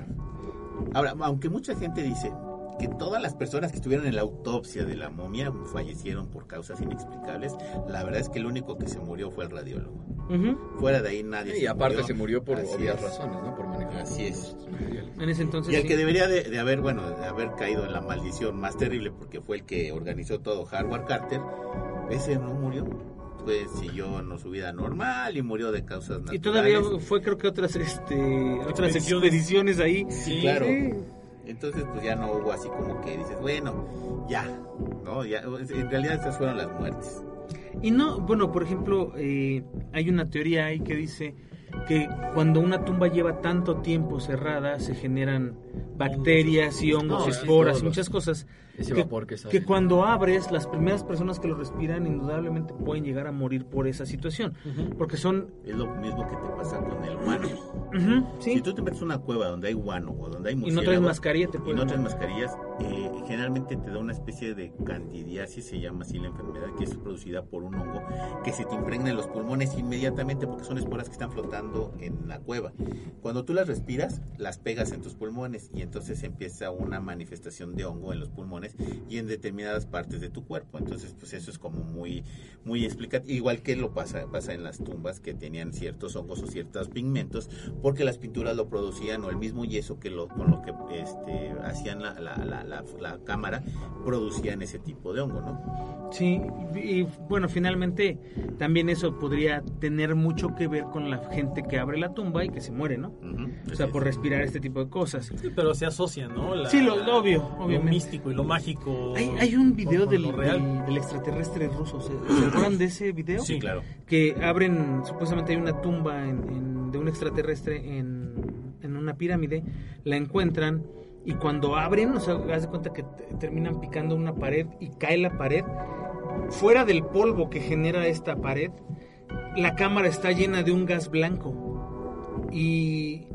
Ahora, aunque mucha gente dice que todas las personas que estuvieron en la autopsia de la momia fallecieron por causas inexplicables, la verdad es que el único que se murió fue el radiólogo. Ujú. Fuera de ahí nadie Y aparte murió. se murió por Así obvias es. razones, ¿no? Por manejar Así es. En ese entonces Y el sí. que debería de, de haber, bueno, de haber caído en la maldición más terrible porque fue el que organizó todo Hardware Carter, ese no murió. Pues siguió no, su vida normal y murió de causas naturales. Y todavía fue creo que otras este otras Expediciones. expediciones ahí. Sí, claro. Sí. Entonces, pues ya no hubo así como que dices, bueno, ya, ¿no? Ya, en realidad estas fueron las muertes. Y no, bueno, por ejemplo, eh, hay una teoría ahí que dice que cuando una tumba lleva tanto tiempo cerrada se generan bacterias y hongos, y esporas y muchas cosas Ese que, vapor que que cuando abres las primeras personas que lo respiran indudablemente pueden llegar a morir por esa situación Ujú. porque son Es lo mismo que te pasa con el guano. ujú, sí Si tú te metes a una cueva donde hay guano o donde hay y no traes mascarilla te y no traes mascarillas, eh, generalmente te da una especie de candidiasis, se llama así la enfermedad, que es producida por un hongo que se te impregna en los pulmones inmediatamente porque son esporas que están flotando en la cueva. Cuando tú las respiras, las pegas en tus pulmones y entonces empieza una manifestación de hongo en los pulmones y en determinadas partes de tu cuerpo. Entonces, pues eso es como muy, muy explicativo. Igual que lo pasa, pasa en las tumbas que tenían ciertos hongos o ciertos pigmentos, porque las pinturas lo producían o el mismo yeso que lo, con lo que este, hacían la, la, la, la- la cámara, producían ese tipo de hongo, ¿no? Sí, y, bueno, finalmente también eso podría tener mucho que ver con la gente que abre la tumba y que se muere, ¿no? Ujú, O sea, por es. respirar este tipo de cosas. Sí, pero se asocia, ¿no? La- Sí, lo- lo obvio, Lo obviamente. místico y lo mágico. Hay, hay un video con del, del, del extraterrestre ruso, ¿se, se acuerdan de ese video? Sí, claro. Que abren, supuestamente hay una tumba en- en- de un extraterrestre en, en una pirámide, la encuentran y cuando abren, o sea, haz de cuenta que te- terminan picando una pared y cae la pared, fuera del polvo que genera esta pared, la cámara está llena de un gas blanco. Y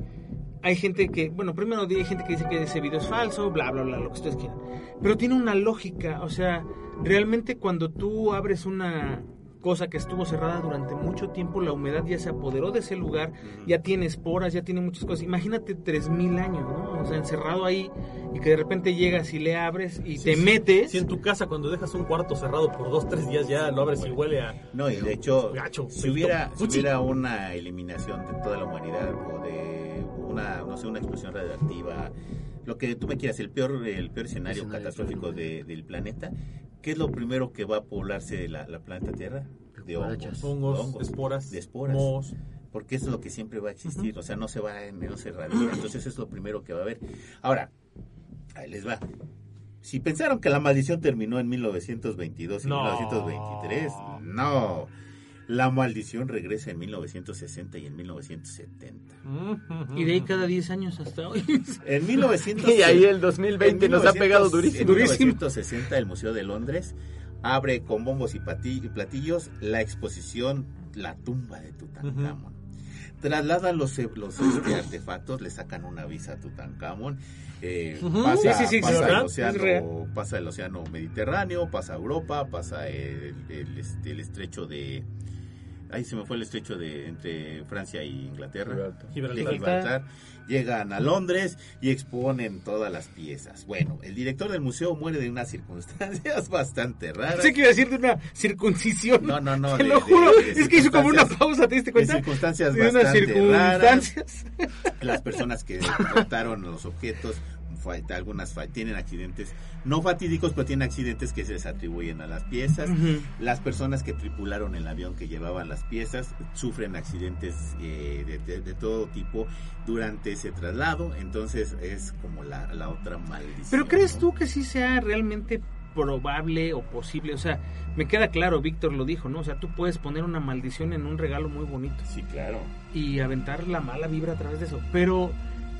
hay gente que, bueno, primero hay gente que dice que ese video es falso, bla, bla, bla, lo que ustedes quieran. Pero tiene una lógica, o sea, realmente cuando tú abres una cosa que estuvo cerrada durante mucho tiempo, la humedad ya se apoderó de ese lugar, ya tiene esporas, ya tiene muchas cosas. Imagínate 3000 años, ¿no? O sea, encerrado ahí y que de repente llegas y le abres y Sí, te sí. metes. Si en tu casa cuando dejas un cuarto cerrado por dos, tres días ya lo abres y huele a... No, y de hecho, Gacho, si hubiera, si hubiera una eliminación de toda la humanidad o de una, no sé, una explosión radioactiva, lo que tú me quieras, el peor, el peor escenario Escenario catastrófico de- del planeta, ¿qué es lo primero que va a poblarse la, la planeta Tierra? De hongos. Hongos, de hongos, esporas, de esporas. mohos. porque eso es lo que siempre va a existir, o sea, no se va, no se erradica, [CLEARS THROAT] entonces eso es lo primero que va a haber. Ahora, ahí les va. Si pensaron que la maldición terminó en 1922 y No. 1923, no. La maldición regresa en 1960 y en 1970. Y de ahí cada 10 años hasta hoy. [LAUGHS] En 1900 Y ahí el 2020 en nos ha 1900 pegado durísimo. En 1960 el Museo de Londres abre con bombos y platillos la exposición La tumba de Tutankamón. Trasladan los, e- los este, artefactos, le sacan una visa a Tutankamón. eh, pasa, Sí, sí, sí, pasa el océano, pasa el océano Mediterráneo, pasa Europa, pasa el, el, este, el estrecho de ahí se me fue el estrecho de entre Francia e Inglaterra. Gibraltar. De Gibraltar, llegan a Londres y exponen todas las piezas. Bueno, el director del museo muere de unas circunstancias [LAUGHS] bastante raras. Pensé que iba a decir de una circuncisión. No, no, no. Te de- lo de- juro. de es que hizo como una circunstancias- pausa, ¿te diste de cuenta? circunstancias De unas bastante raras. circunstancias. Las personas que [LAUGHS] portaron los objetos, algunas tienen accidentes, no fatídicos, pero tienen accidentes que se les atribuyen a las piezas. Las personas que tripularon el avión que llevaban las piezas sufren accidentes eh, de, de- de todo tipo durante ese traslado, entonces es como la, la otra maldición. Pero ¿crees ¿no? tú que sí sea realmente probable o posible? O sea, me queda claro, Víctor lo dijo, ¿no? O sea, tú puedes poner una maldición en un regalo muy bonito Sí, claro. y aventar la mala vibra a través de eso. Pero,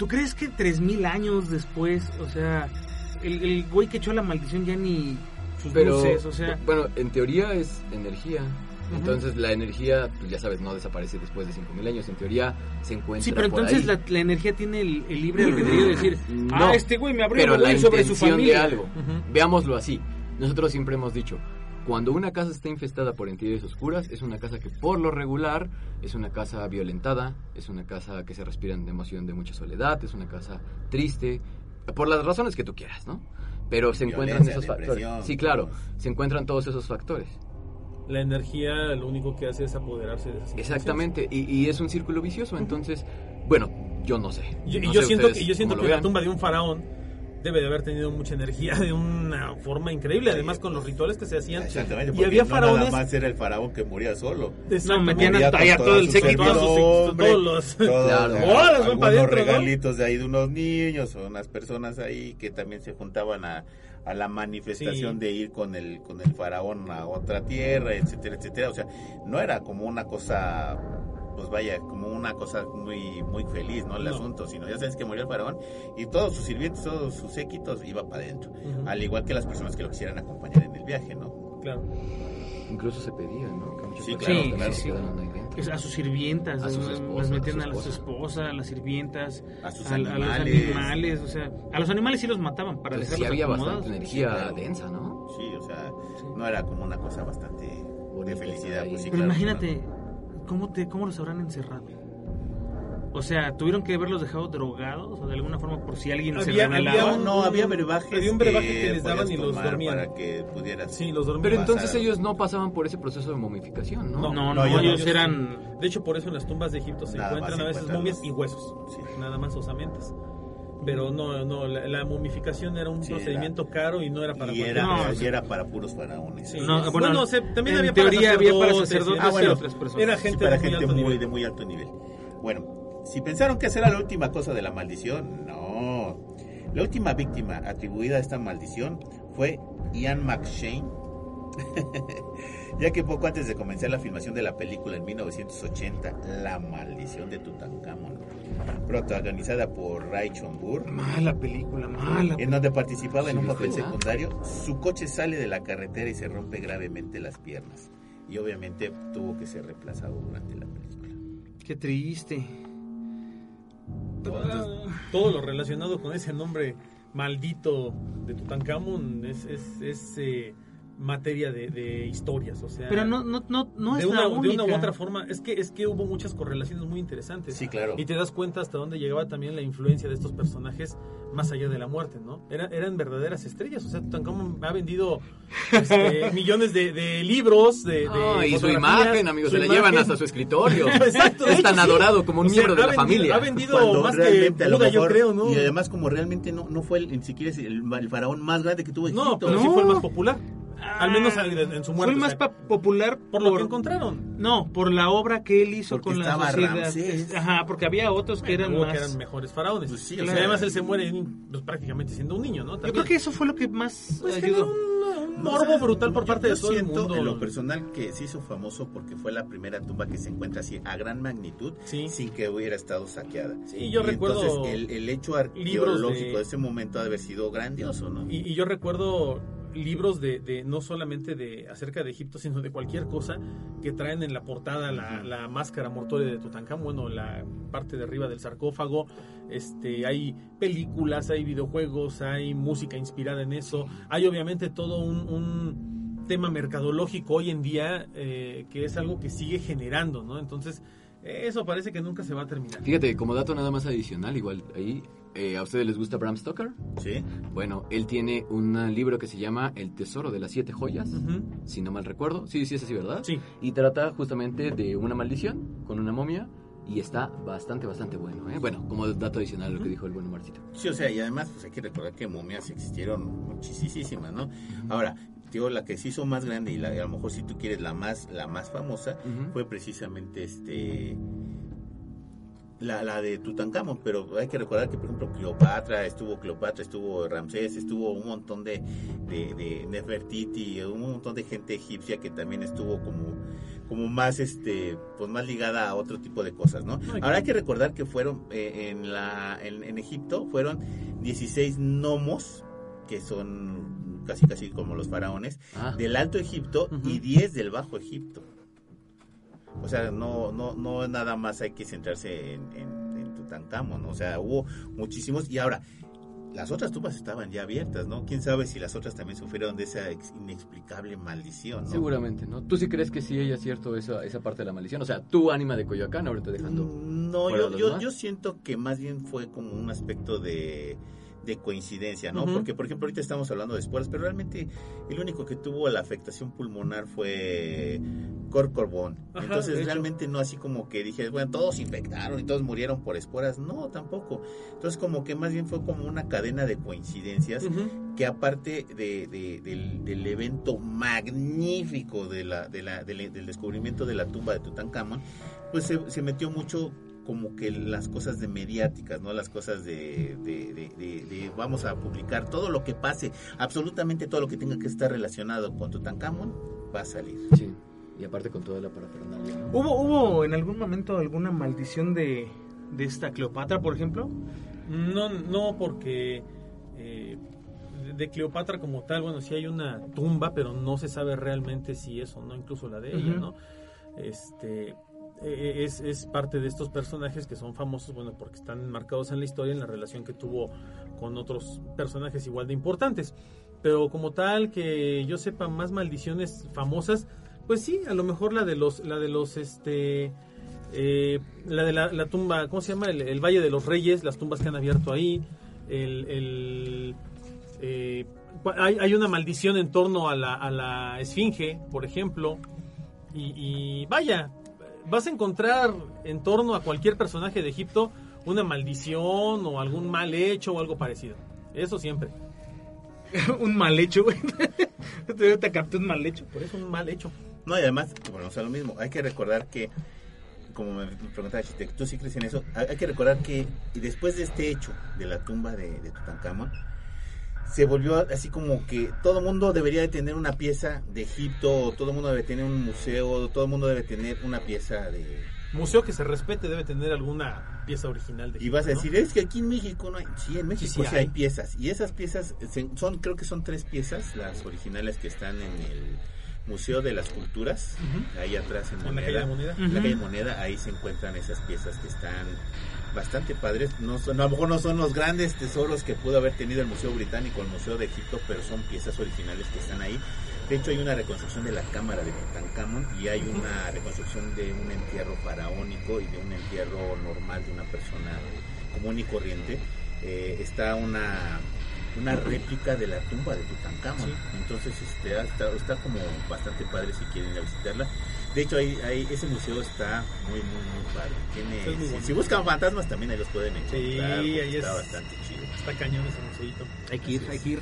¿tú crees que tres mil años después, o sea, el, el güey que echó la maldición ya ni sus Pero, luces, o sea... bueno, en teoría es energía. Entonces la energía, pues ya sabes, no desaparece después de 5.000 años. En teoría se encuentra Sí, pero por entonces ahí. la, la energía tiene el, el libre albedrío de decir, No, ah, este güey me abrió pero la sobre su familia. de algo. Ujú. Veámoslo así. Nosotros siempre hemos dicho, cuando una casa está infestada por entidades oscuras, es una casa que por lo regular es una casa violentada, es una casa que se respira en emoción de mucha soledad, es una casa triste, por las razones que tú quieras, ¿no? Pero se encuentran esos factores. Sí, claro, se encuentran todos esos factores. La energía lo único que hace es apoderarse de esas. Exactamente, y, y es un círculo vicioso, entonces, bueno, yo no sé. Y, y No yo sé siento, que, yo siento que la tumba de un faraón debe de haber tenido mucha energía de una forma increíble, además con los rituales que se hacían. Exactamente, Y porque había no faraones. nada más era el faraón que moría solo. No, metían allá todo el séquito. todos los- todos, Claro. eh, ¡Oh, las van algunos pa' adentro, ¿no? regalitos de ahí de unos niños o unas personas ahí que también se juntaban a, a la manifestación Sí. de ir con el con el faraón a otra tierra, etcétera, etcétera. O sea, no era como una cosa pues vaya, como una cosa muy muy feliz, ¿no? El No. asunto, sino ya sabes que murió el faraón y todos sus sirvientes, todos sus séquitos iba para adentro. Al igual que las personas que lo quisieran acompañar en el viaje, ¿no? Claro. Incluso se pedía, ¿no? Que Sí, claro, claro. a sus sirvientas, A sus las esposas, metían a a, su las esposa. esposas, a las sirvientas, A sus a, a los animales. animales, o sea, a los animales sí los mataban para Entonces, dejarlos sí había acomodados. bastante energía Sí, claro. densa, ¿no? Sí, o sea, no era como una cosa bastante de felicidad. Pues sí, Pero claro, imagínate, ¿cómo, te, ¿cómo los habrán encerrado? O sea, ¿tuvieron que haberlos dejado drogados o de alguna forma por si alguien se Había- rebelaba? había No, un- no, había brebajes. había un brebaje que les daban y los dormían. Para que pudieras. Sí, los dormían. Pero Pasar. entonces ellos no pasaban por ese proceso de momificación, ¿no? No, no, No, no. ellos eran... De hecho, por eso en las tumbas de Egipto se encuentran a veces momias y huesos. Sí. Nada más osamentas. Pero no, no, la, la momificación era un Sí, procedimiento caro y no era para Y era, No, y sí. era para puros faraones. Sí. No, No, bueno, se- también en había teoría para había para sacerdotes, Ah, y bueno. otras personas. Era Sí, gente para de muy gente alto muy, nivel. de muy alto nivel. Bueno, si pensaron que esa era la última cosa de la maldición, no. La última víctima atribuida a esta maldición fue Ian McShane, [LAUGHS] ya que poco antes de comenzar la filmación de la película en 1980, La maldición de Tutankamón, protagonizada por Ray Chonbur, Mala película, mala. en donde participaba en un papel secundario, su coche sale de la carretera y se rompe gravemente las piernas. Y obviamente tuvo que ser reemplazado durante la película. Qué triste. Entonces, todo lo relacionado con ese nombre maldito de Tutankamón es, es, es, eh, materia de, de historias, o sea... Pero no, no, no, no de, es una, la de una u otra forma, es que, es que hubo muchas correlaciones muy interesantes. Sí, claro. Y te das cuenta hasta dónde llegaba también la influencia de estos personajes más allá de la muerte, ¿no? Era- eran verdaderas estrellas, o sea, Tutankamón ha vendido este, [LAUGHS] millones de, de libros, de, de Ah, y su imagen, amigos, su se la llevan hasta su escritorio. [LAUGHS] Exacto, es hecho, tan sí. adorado como un O sea, miembro de la vendido- familia. Ha vendido Cuando más que realmente a lo Buda, yo mejor- creo, ¿no? Y además como realmente no, no fue el- ni siquiera el, el faraón más grande que tuvo Egipto. No, pero No. sí fue el más popular. Al menos en, en su muerte. Fue el o más sea, popular por lo que encontraron. No, por la obra que él hizo Porque con la estaba sociedad. Ramsés. Ajá, porque había otros que eran más. que eran mejores faraones. Pues sí, o Y sea- además él se muere pues, prácticamente siendo un niño, ¿no? Yo creo que eso fue lo que más Pues ayudó. generó un, morbo o sea, brutal por yo- parte yo de todo el siento, mundo. En lo personal que se hizo famoso porque fue la primera tumba que se encuentra así a gran magnitud Sí. sin que hubiera estado saqueada. Sí, yo Y recuerdo Entonces el, el hecho arqueológico de- de... ese momento ha de haber sido grandioso, ¿no? Y, y yo recuerdo libros de, de no solamente de acerca de Egipto, sino de cualquier cosa que traen en la portada la, la máscara mortuoria de Tutankamón, bueno, la parte de arriba del sarcófago. Este, hay películas, hay videojuegos, hay música inspirada en eso. Hay obviamente todo un, un, tema mercadológico hoy en día eh, que es algo que sigue generando, ¿no? Entonces, eso parece que nunca se va a terminar. Fíjate, como dato nada más adicional, igual ahí, eh, ¿a ustedes les gusta Bram Stoker? Sí. Bueno, él tiene un libro que se llama El Tesoro de las Siete Joyas, si no mal recuerdo. Sí, sí, es así, ¿verdad? Sí. Y trata justamente de una maldición con una momia y está bastante, bastante bueno. ¿eh? Bueno, como dato adicional a lo que dijo el buen Marcito. Sí, o sea, y además pues hay que recordar que momias existieron muchísimas, ¿no? Ahora, la que se hizo más grande y la, a lo mejor si tú quieres la más la más famosa fue precisamente este la, la de Tutankamón, pero hay que recordar que por ejemplo Cleopatra, estuvo Cleopatra, estuvo Ramsés, estuvo un montón de, de, de Nefertiti, un montón de gente egipcia que también estuvo como, como más este pues más ligada a otro tipo de cosas, ¿no? Ay, Ahora hay que recordar que fueron eh, en la en, en Egipto fueron 16 gnomos que son casi casi como los faraones Ah, del Alto Egipto y 10 del Bajo Egipto. O sea, no, no, no nada más hay que centrarse en, en, en Tutankamón, o sea, hubo muchísimos y ahora las otras tumbas estaban ya abiertas, ¿no? Quién sabe si las otras también sufrieron de esa ex- inexplicable maldición, ¿no? seguramente, ¿no? ¿Tú sí crees que sí ella es cierto esa, esa parte de la maldición? O sea, tú, ánima de Coyoacán, ahorita dejando... Mm, No, yo, yo, yo siento que más bien fue como un aspecto de, de coincidencia, ¿no? Porque, por ejemplo, ahorita estamos hablando de esporas, pero realmente el único que tuvo la afectación pulmonar fue Corcorbón. Entonces, realmente no así como que dije, bueno, todos infectaron y todos murieron por esporas. No, tampoco. Entonces, como que más bien fue como una cadena de coincidencias que aparte de, de- del, del evento magnífico de la, de la- del, del descubrimiento de la tumba de Tutankamón, pues se, se metió mucho como que las cosas de mediáticas, ¿no? Las cosas de, de- de- de- de vamos a publicar todo lo que pase, absolutamente todo lo que tenga que estar relacionado con Tutankamón va a salir. Sí, y aparte con toda la parafernalia. ¿Hubo, ¿Hubo en algún momento alguna maldición de, de esta Cleopatra, por ejemplo? No, no, porque eh, de- Cleopatra como tal, bueno, sí hay una tumba, pero no se sabe realmente si es o no, incluso la de ella. ¿no? Este es, es parte de estos personajes que son famosos, bueno, porque están marcados en la historia en la relación que tuvo con otros personajes igual de importantes. Pero como tal, que yo sepa más maldiciones famosas, pues sí, a lo mejor la de los, la de los, este, eh, la de la, tumba, ¿cómo se llama? El, Valle de los Reyes, las tumbas que han abierto ahí, el, eh, hay, hay una maldición en torno a la, a la Esfinge, por ejemplo, y vaya, vas a encontrar en torno a cualquier personaje de Egipto una maldición o algún mal hecho o algo parecido. Eso siempre. [LAUGHS] un mal hecho, güey. [LAUGHS] Te te capté un mal hecho. Por eso un mal hecho. No, y además, bueno, o sea, lo mismo, hay que recordar que, como me preguntaba Chiste, ¿tú sí crees en eso? Hay, que recordar que y después de este hecho de la tumba de, de Tutankamón, se volvió así como que todo mundo debería de tener una pieza de Egipto, o todo mundo debe tener un museo, todo el mundo debe tener una pieza de... Museo que se respete debe tener alguna pieza original de Y vas a ¿no? decir, es que aquí en México no hay... Sí, en México sí, sí hay. hay. piezas. Y esas piezas son, creo que son tres piezas, las originales que están en el Museo de las Culturas, ahí atrás en En la calle de Moneda. Moneda. En la calle Moneda, ahí se encuentran esas piezas que están bastante padres. No son, a lo mejor no son los grandes tesoros que pudo haber tenido el Museo Británico, el Museo de Egipto, pero son piezas originales que están ahí. De hecho, hay una reconstrucción de la cámara de Tutankamón y hay una reconstrucción de un entierro faraónico y de un entierro normal de una persona común y corriente. Eh, está una una réplica de la tumba de Tutankamón. Sí. Entonces este, está, está como bastante padre si quieren ir a visitarla. De hecho, ahí, ahí ese museo está muy, muy, muy padre. Tiene, Es muy si- buscan fantasmas también ahí los pueden encontrar. Sí, ahí está es- bastante chido. Está cañón ese museito. Hay que ir, hay que ir.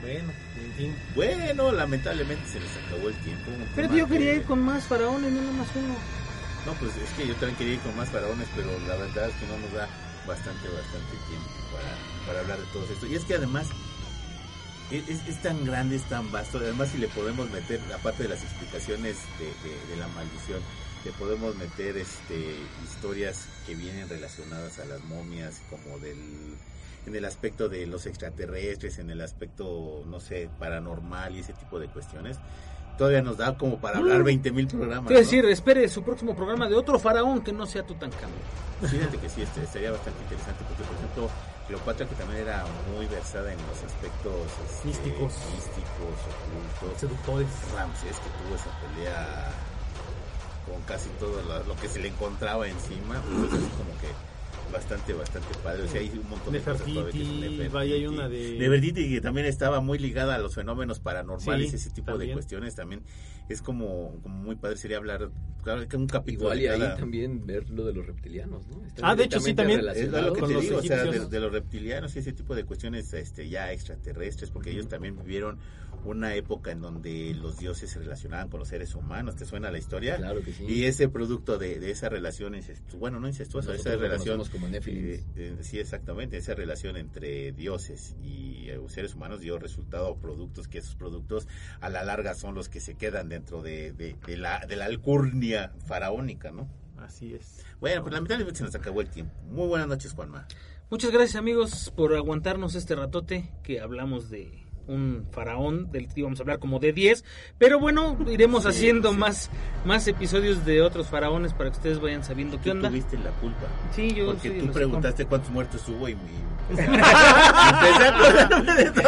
Bueno, en fin. Bueno, lamentablemente se les acabó el tiempo. Pero yo quería que- ir con más faraones, no nomás uno. No, pues es que yo también quería ir con más faraones, pero la verdad es que no nos da bastante, bastante tiempo para, para hablar de todo esto. Y es que además es, es- tan grande, es tan vasto. Además, si le podemos meter, aparte de las explicaciones de la maldición, le podemos meter este historias que vienen relacionadas a las momias, como del en el aspecto de los extraterrestres, en el aspecto, no sé, paranormal y ese tipo de cuestiones todavía nos da como para hablar 20 mil programas. Quiero ¿no? decir, espere su próximo programa de otro faraón que no sea Tutankamón. Fíjate que sí, este, sería bastante interesante porque, por ejemplo, Cleopatra, que también era muy versada en los aspectos este, Místicos. místicos, ocultos. Seductores. Ramsés, que tuvo esa pelea con casi todo lo, lo que se le encontraba encima, pues así como que bastante, bastante padre. O sea, hay un montón de cosas todavía que- Nefertiti, Nefertiti. vaya, hay una de... Nefertiti, que también estaba muy ligada a los fenómenos paranormales, Sí, ese tipo también. de cuestiones también. Es como, como muy padre, sería hablar, claro, que un capítulo Igual y de ahí cada- también ver lo de los reptilianos, ¿no? Están Ah, de hecho, sí, también. Es lo que te digo, o sea, de, de los reptilianos y ese tipo de cuestiones este, ya extraterrestres, porque ellos también vivieron una época en donde los dioses se relacionaban con los seres humanos. ¿Te suena la historia? Claro que sí. Y ese producto de, de esa relación incestuosa, bueno, no incestuosa, esa Nosotros relación, como eh, eh, sí, exactamente, esa relación entre dioses y eh, seres humanos dio resultado a productos que esos productos a la larga son los que se quedan dentro de, de, de la, de la alcurnia faraónica, ¿no? Así es. Bueno, pues lamentablemente se nos acabó el tiempo. Muy buenas noches, Juanma. Muchas gracias amigos por aguantarnos este ratote que hablamos de un faraón del que íbamos a hablar como de 10, pero bueno, iremos Sí, haciendo sí. más más episodios de otros faraones para que ustedes vayan sabiendo qué onda. tuviste la culpa. Sí, yo Porque sí, tú preguntaste cuántos muertos hubo y me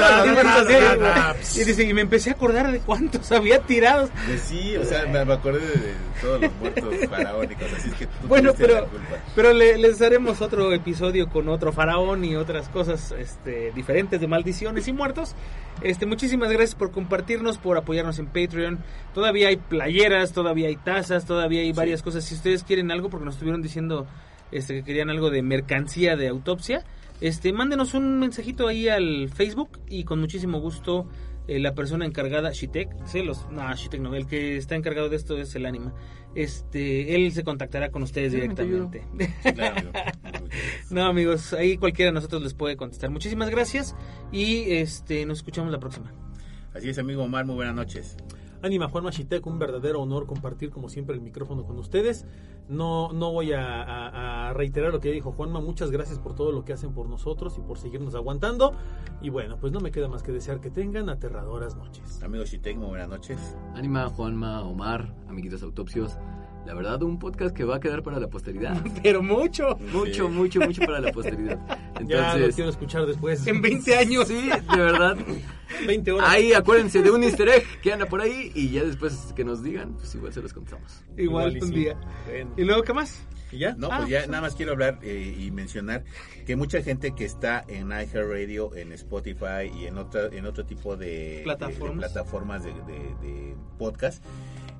Ah, y dice, y me empecé a acordar de cuántos había tirado. De sí, o sea, me, me acordé de, de todos los muertos faraónicos, así es que tú Bueno, tuviste pero, la culpa. pero le- les haremos otro episodio con otro faraón y otras cosas este, diferentes de maldiciones y muertos. Este, muchísimas gracias por compartirnos, por apoyarnos en Patreon. Todavía hay playeras, todavía hay tazas, todavía hay varias cosas. Si ustedes quieren algo, porque nos estuvieron diciendo este, que querían algo de mercancía de autopsia, este, mándenos un mensajito ahí al Facebook y con muchísimo gusto eh, la persona encargada, Shitek, celos, no, Shitek no, el que está encargado de esto es el ánima. Este, él se contactará con ustedes Sí, directamente. [LAUGHS] Claro. No, amigos, ahí cualquiera de nosotros les puede contestar. Muchísimas gracias y este nos escuchamos la próxima. Así es, amigo Omar, muy buenas noches. Anima Juan Machitek, un verdadero honor compartir como siempre el micrófono con ustedes. No, no voy a, a- a reiterar lo que dijo Juanma, muchas gracias por todo lo que hacen por nosotros y por seguirnos aguantando. Y bueno, pues no me queda más que desear que tengan aterradoras noches. Amigo Shitek, muy buenas noches. Anima, Juanma, Omar, amiguitos autopsios. La verdad, un podcast que va a quedar para la posteridad. [LAUGHS] Pero mucho. Mucho, Sí. mucho, mucho para la [LAUGHS] posteridad. Ya lo Entonces, quiero escuchar después. En 20 años. sí, de verdad. [LAUGHS] 20 horas. Ahí acuérdense de un easter egg que anda por ahí y ya después que nos digan, pues igual se los contamos. Igual, y un sí. día. Bueno. ¿Y luego qué más? ¿Y ya? No, Ah, pues ya pues- nada más quiero hablar eh, y mencionar que mucha gente que está en iHeartRadio, en Spotify y en otra, en otro tipo de Plataformas. de- de plataformas de, de- de podcast,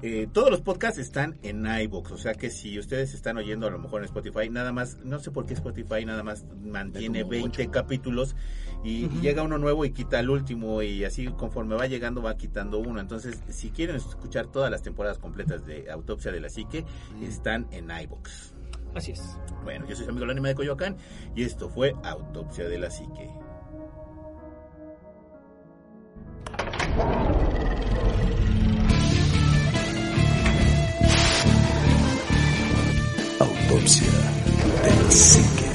eh, todos los podcasts están en iBox, o sea que si ustedes están oyendo a lo mejor en Spotify, nada más, no sé por qué Spotify nada más mantiene como 20 ocho. capítulos y, y llega uno nuevo y quita el último y así conforme va llegando va quitando uno. Entonces, si quieren escuchar todas las temporadas completas de Autopsia de la Psique, están en iBox. Así es. Bueno, yo soy su amigo el anime de Coyoacán y esto fue Autopsia de la Psique. Autopsia de la psique.